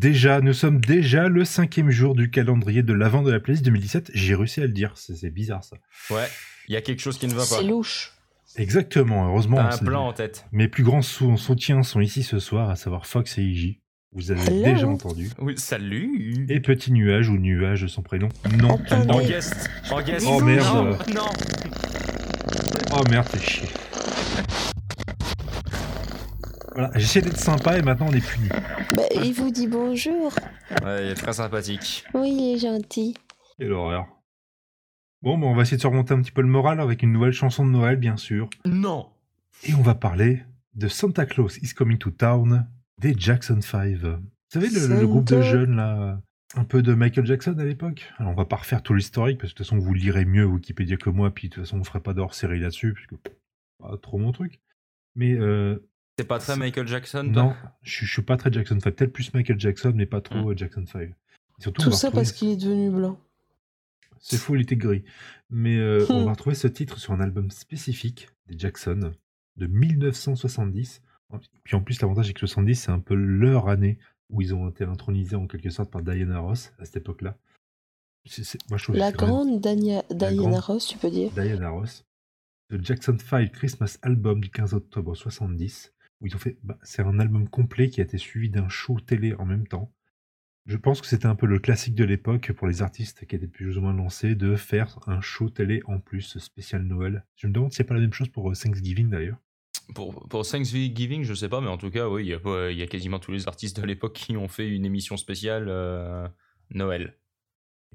déjà, nous sommes déjà le cinquième jour du calendrier de l'avant de la playlist 2017. J'ai réussi à le dire, c'est bizarre ça. Ouais, il y a quelque chose qui ne va pas. C'est louche. Exactement, heureusement. T'as un plan en tête. Mes plus grands sou- soutiens sont ici ce soir, à savoir Fox et IJ. Vous avez Hello. déjà entendu. Oui, salut. Et Petit Nuage ou Nuage, son prénom. Non. Attendez. En guest. En guest. Oh, merde. Non, non. Oh merde, t'es chier. Voilà, j'essaie d'être sympa et maintenant on est puni. Bah, il vous dit bonjour. Ouais, il est très sympathique. Oui, il est gentil. Quelle horreur. Bon, bah, on va essayer de se remonter un petit peu le moral avec une nouvelle chanson de Noël, bien sûr. Non. Et on va parler de Santa Claus is Coming to Town des Jackson 5. Vous savez, le, le groupe de jeunes, là, un peu de Michael Jackson à l'époque? Alors, on va pas refaire tout l'historique, parce que de toute façon, vous lirez mieux Wikipédia que moi, puis de toute façon, on ferait pas d'hors série là-dessus, parce que pff, pas trop mon truc. Mais euh, C'est pas très Michael Jackson toi non, je, je suis pas très Jackson 5. Peut-être plus Michael Jackson, mais pas trop euh, Jackson 5. Et surtout, Tout ça retrouver- parce qu'il est devenu blanc. C'est faux, il était gris. Mais euh, on Hmm. va retrouver ce titre sur un album spécifique des Jackson de 1970. Puis en plus, l'avantage avec 70, c'est un peu leur année où ils ont été intronisés en quelque sorte par Diana Ross à cette époque-là. Moi, je que La grande Dania- Diana grande- Ross, tu peux dire. Diana Ross. The Jackson 5 Christmas Album du 15 octobre 70. Où ils ont fait. bah, c'est un album complet qui a été suivi d'un show télé en même temps. Je pense que c'était un peu le classique de l'époque pour les artistes qui étaient plus ou moins lancés de faire un show télé en plus spécial Noël. Je me demande s'il n'y a pas la même chose pour euh, Thanksgiving d'ailleurs. Pour, pour Thanksgiving, je sais pas, mais en tout cas, oui, il y, a y quasiment tous les artistes de l'époque qui ont fait une émission spéciale euh, Noël.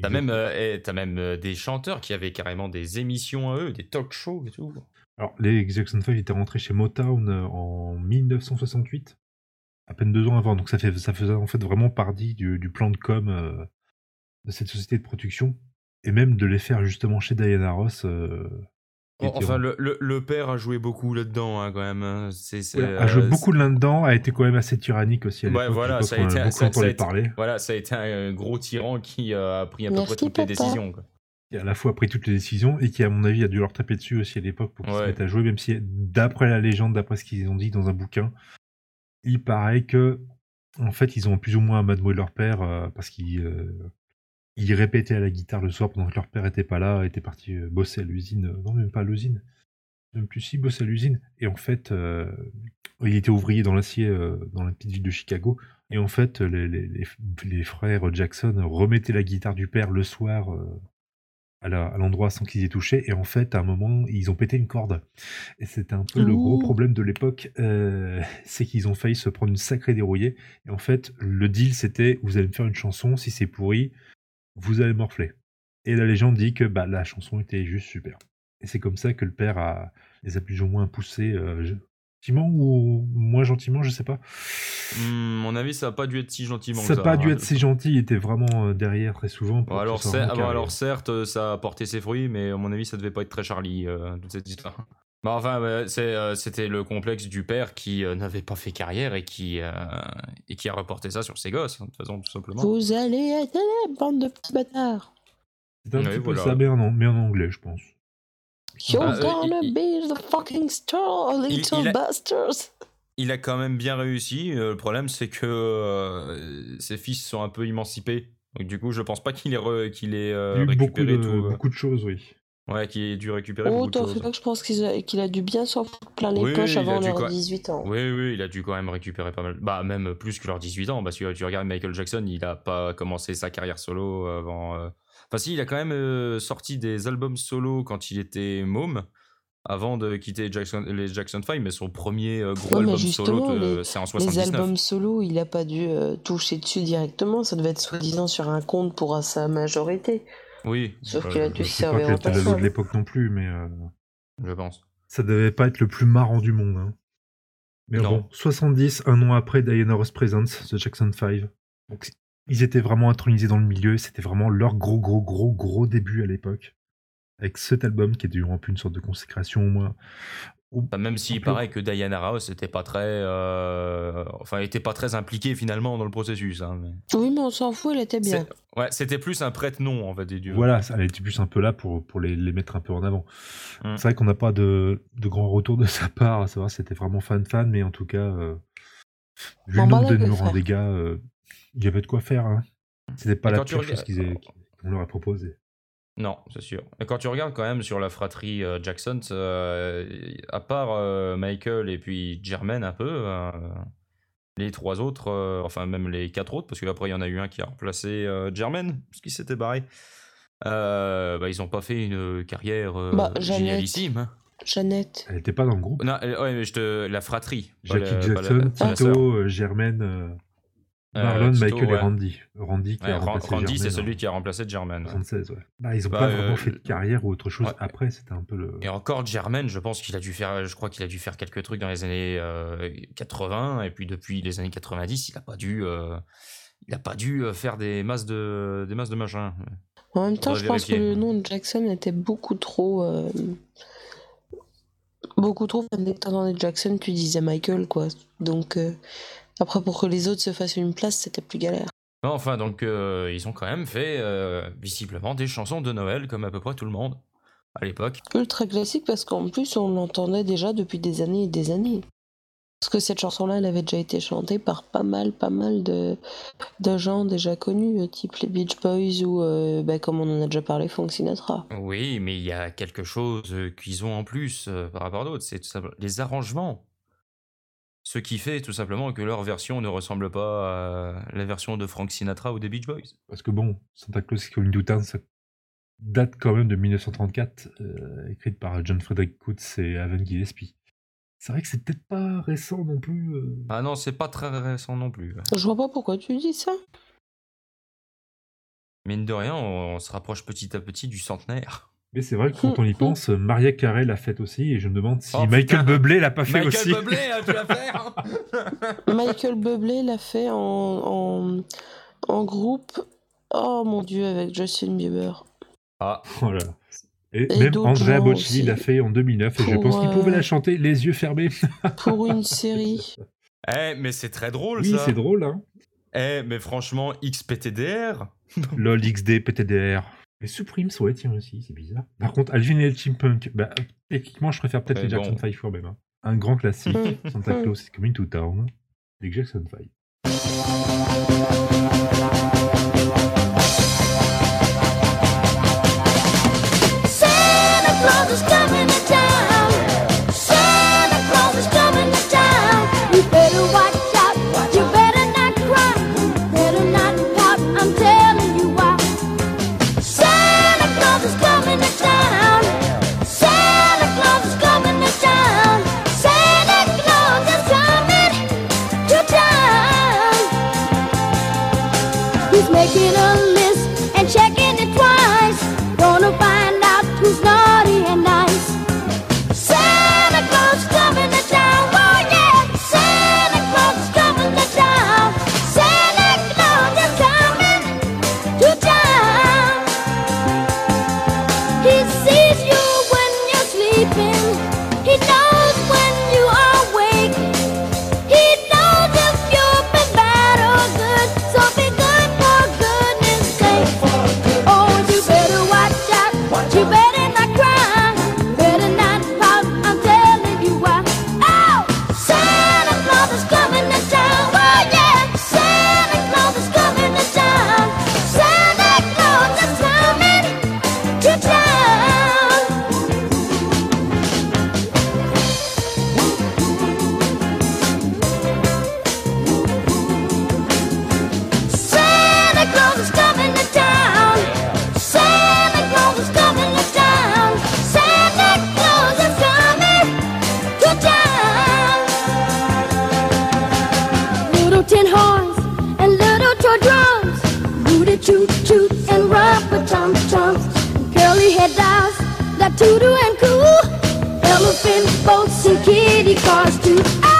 T'as même, euh, eh, t'as même des chanteurs qui avaient carrément des émissions à eux, des talk shows et tout. Alors, les Jackson 5 étaient rentrés chez Motown euh, en 1968, à peine deux ans avant. Donc, ça, fait, ça faisait en fait vraiment partie du, du plan de com euh, de cette société de production. Et même de les faire justement chez Diana Ross. euh, Enfin, en- le, le- le père a joué beaucoup là-dedans, hein, quand même. hein. Ouais, a joué euh, beaucoup de là-dedans, a été quand même assez tyrannique aussi à Ouais, voilà, ça a été- beaucoup ça- ça a entendu été- parler. Voilà, ça a été un gros tyran qui euh, a pris à peu Merci, près toutes les décisions. Quoi. Qui a à la fois pris toutes les décisions et qui, à mon avis, a dû leur taper dessus aussi à l'époque pour qu'ils se mettent à jouer, même si, d'après la légende, d'après ce qu'ils ont dit dans un bouquin, il paraît que, en fait, ils ont plus ou moins amadoué leur père euh, parce qu'ils euh, ils répétaient à la guitare le soir pendant que leur père était pas là, était parti euh, bosser à l'usine. Non, même pas à l'usine. Même plus si, bosser à l'usine. Et en fait, euh, il était ouvrier dans l'acier dans la petite ville de Chicago. Et en fait, les, les- les- les frères Jackson remettaient la guitare du père le soir à l'endroit sans qu'ils y aient touché. Et en fait, à un moment, ils ont pété une corde. Et c'était un peu le gros Ouh. problème de l'époque. euh, c'est qu'ils ont failli se prendre une sacrée dérouillée. Et en fait, le deal, c'était vous allez me faire une chanson. Si c'est pourri, vous allez morfler. Et la légende dit que bah, la chanson était juste super. Et c'est comme ça que le père a, les a plus ou moins poussés. euh, gentiment ou moins gentiment, je sais pas. Hmm, mon avis, ça a pas dû être si gentiment. Ça n'a pas hein. dû être si gentil, il était vraiment euh, derrière très souvent. pour alors, cer- ah, alors certes, euh, ça a porté ses fruits, mais à mon avis, ça devait pas être très Charlie, euh, toute cette histoire. Bah, enfin, bah, euh, c'était le complexe du père qui euh, n'avait pas fait carrière et qui, euh, et qui a reporté ça sur ses gosses, hein, de toute façon, tout simplement. Vous allez être la bande de petits bâtards. C'est un petit peu ça, mais en, mais en anglais, je pense. You're Ah, euh, gonna il- be the fucking star, Il- little il a- bastards. Il a quand même bien réussi. euh, le problème, c'est que euh, ses fils sont un peu émancipés. Donc, du coup, je pense pas qu'il ait, re- qu'il ait euh, Il a eu beaucoup récupéré de, tout. euh, beaucoup de choses, oui. Ouais, qu'il ait dû récupérer Oh, beaucoup de t'en choses. fais pas que je pense qu'il a, a dû bien s'en foutre plein les Oui, poches a avant leurs quoi- 18 ans. Oui, oui, il a dû quand même récupérer pas mal. Bah, même plus que leurs 18 ans, parce que tu regardes Michael Jackson, il a pas commencé sa carrière solo avant. euh, Enfin, si, il a quand même euh, sorti des albums solo quand il était môme, avant de quitter Jackson, les Jackson 5, mais son premier euh, gros Ouais, album solo, les- c'est en Les 79. albums solo, il a pas dû toucher dessus directement, ça devait être soi-disant sur un compte pour sa majorité. Oui, Sauf euh, qu'il a dû servir en de personne. l'époque non plus, mais euh, je pense. ça devait pas être le plus marrant du monde. hein. Mais Non. bon, 70, un an après Diana Ross Presents, The Jackson 5. Donc, ils étaient vraiment intronisés dans le milieu, c'était vraiment leur gros, gros, gros, gros début à l'époque. Avec cet album qui était un peu une sorte de consécration au Enfin, même peu. paraît que Diana Ross était pas très, euh, enfin, était pas très impliquée finalement dans le processus. hein, mais- Oui, mais on s'en fout, elle était bien. Ouais, c'était plus un prête-nom en fait des dieux. Voilà, ça- elle était plus un peu là pour, pour les, les mettre un peu en avant. Mm. C'est vrai qu'on n'a pas de, de grand retour de sa part, à savoir si c'était vraiment fan-fan, mais en tout cas, euh, vu le nombre de numéros en dégâts, euh, Il y avait de quoi faire. Hein. C'était pas Et la pire regardes- chose qu'ils aient- qu'on leur a proposé. Non, c'est sûr. Et quand tu regardes quand même sur la fratrie euh, Jackson, euh, à part euh, Michael et puis Jermaine un peu, euh, les trois autres, euh, enfin même les quatre autres, parce qu'après il y en a eu un qui a remplacé euh, Jermaine, parce qu'il s'était barré. Euh, bah, ils n'ont pas fait une carrière euh, Bah, Jeannette. génialissime. Jeannette. Elle était pas dans le groupe? Non, ouais, mais je te... la fratrie. Jackie la- pas la- Jackson, pas la. Tito, Germaine, Marlon, Tito, Michael ouais. et Randy. Randy qui Ouais, a remplacé Randy, c'est Germaine celui en qui a remplacé Jermaine. ouais. 76, ouais. Bah, ils ont Bah, pas euh, vraiment fait de carrière ou autre chose ouais. après, c'était un peu le... Et encore Jermaine, je pense qu'il a dû faire, je crois qu'il a dû faire quelques trucs dans les années euh, 80 et puis depuis les années 90, il a pas dû, euh, il a pas dû euh, faire des masses de, des masses de machin. En même temps, je pense que le nom de Jackson était beaucoup trop. euh, Beaucoup trop. Dès que t'entendais Jackson, tu disais Michael, quoi. Donc, euh, après, pour que les autres se fassent une place, c'était plus galère. Enfin donc euh, ils ont quand même fait euh, visiblement des chansons de Noël comme à peu près tout le monde à l'époque. Ultra classique parce qu'en plus, on l'entendait déjà depuis des années et des années. Parce que cette chanson-là, elle avait déjà été chantée par pas mal, pas mal de, de gens déjà connus, euh, type les Beach Boys ou, euh, bah, comme on en a déjà parlé, Frank Sinatra. Oui, mais il y a quelque chose qu'ils ont en plus par rapport à d'autres, c'est tout simplement les arrangements. Ce qui fait tout simplement que leur version ne ressemble pas à la version de Frank Sinatra ou des Beach Boys. Parce que bon, Santa Claus is Coming to Town, ça date quand même de 1934, euh, écrite par John Frederick Coates et Evan Gillespie. C'est vrai que c'est peut-être pas récent non plus. euh. Ah non, c'est pas très récent non plus. Je vois pas pourquoi tu dis ça. Mine de rien, on, on se rapproche petit à petit du centenaire. Mais c'est vrai que quand on y pense, Maria Carey l'a fait aussi, et je me demande si Oh, Michael. Bublé l'a pas fait Michael aussi. Bublé, hein, tu l'as fait hein Michael Bublé l'a fait en, en, en groupe. Oh mon dieu, avec Justin Bieber. Ah, Voilà. Et, Et même Andrea Bocelli l'a fait en 2009, et je Pour, pense qu'il pouvait euh, la chanter les yeux fermés. Pour une série. eh, mais c'est très drôle oui, ça. c'est drôle, hein. Eh, mais franchement, XPTDR LOL, XD, PTDR. Les Supremes, ouais, tiens aussi, c'est bizarre. Par contre, Alvin et le Chipmunk, bah, techniquement, je préfère peut-être les Jackson bon. 5 quand même. hein. Un grand classique. Santa Claus is Coming to Town, les Jackson 5. Toot and rubber tum tums, curly head dolls that toot and cool, elephant boats and kitty cars too. Ah!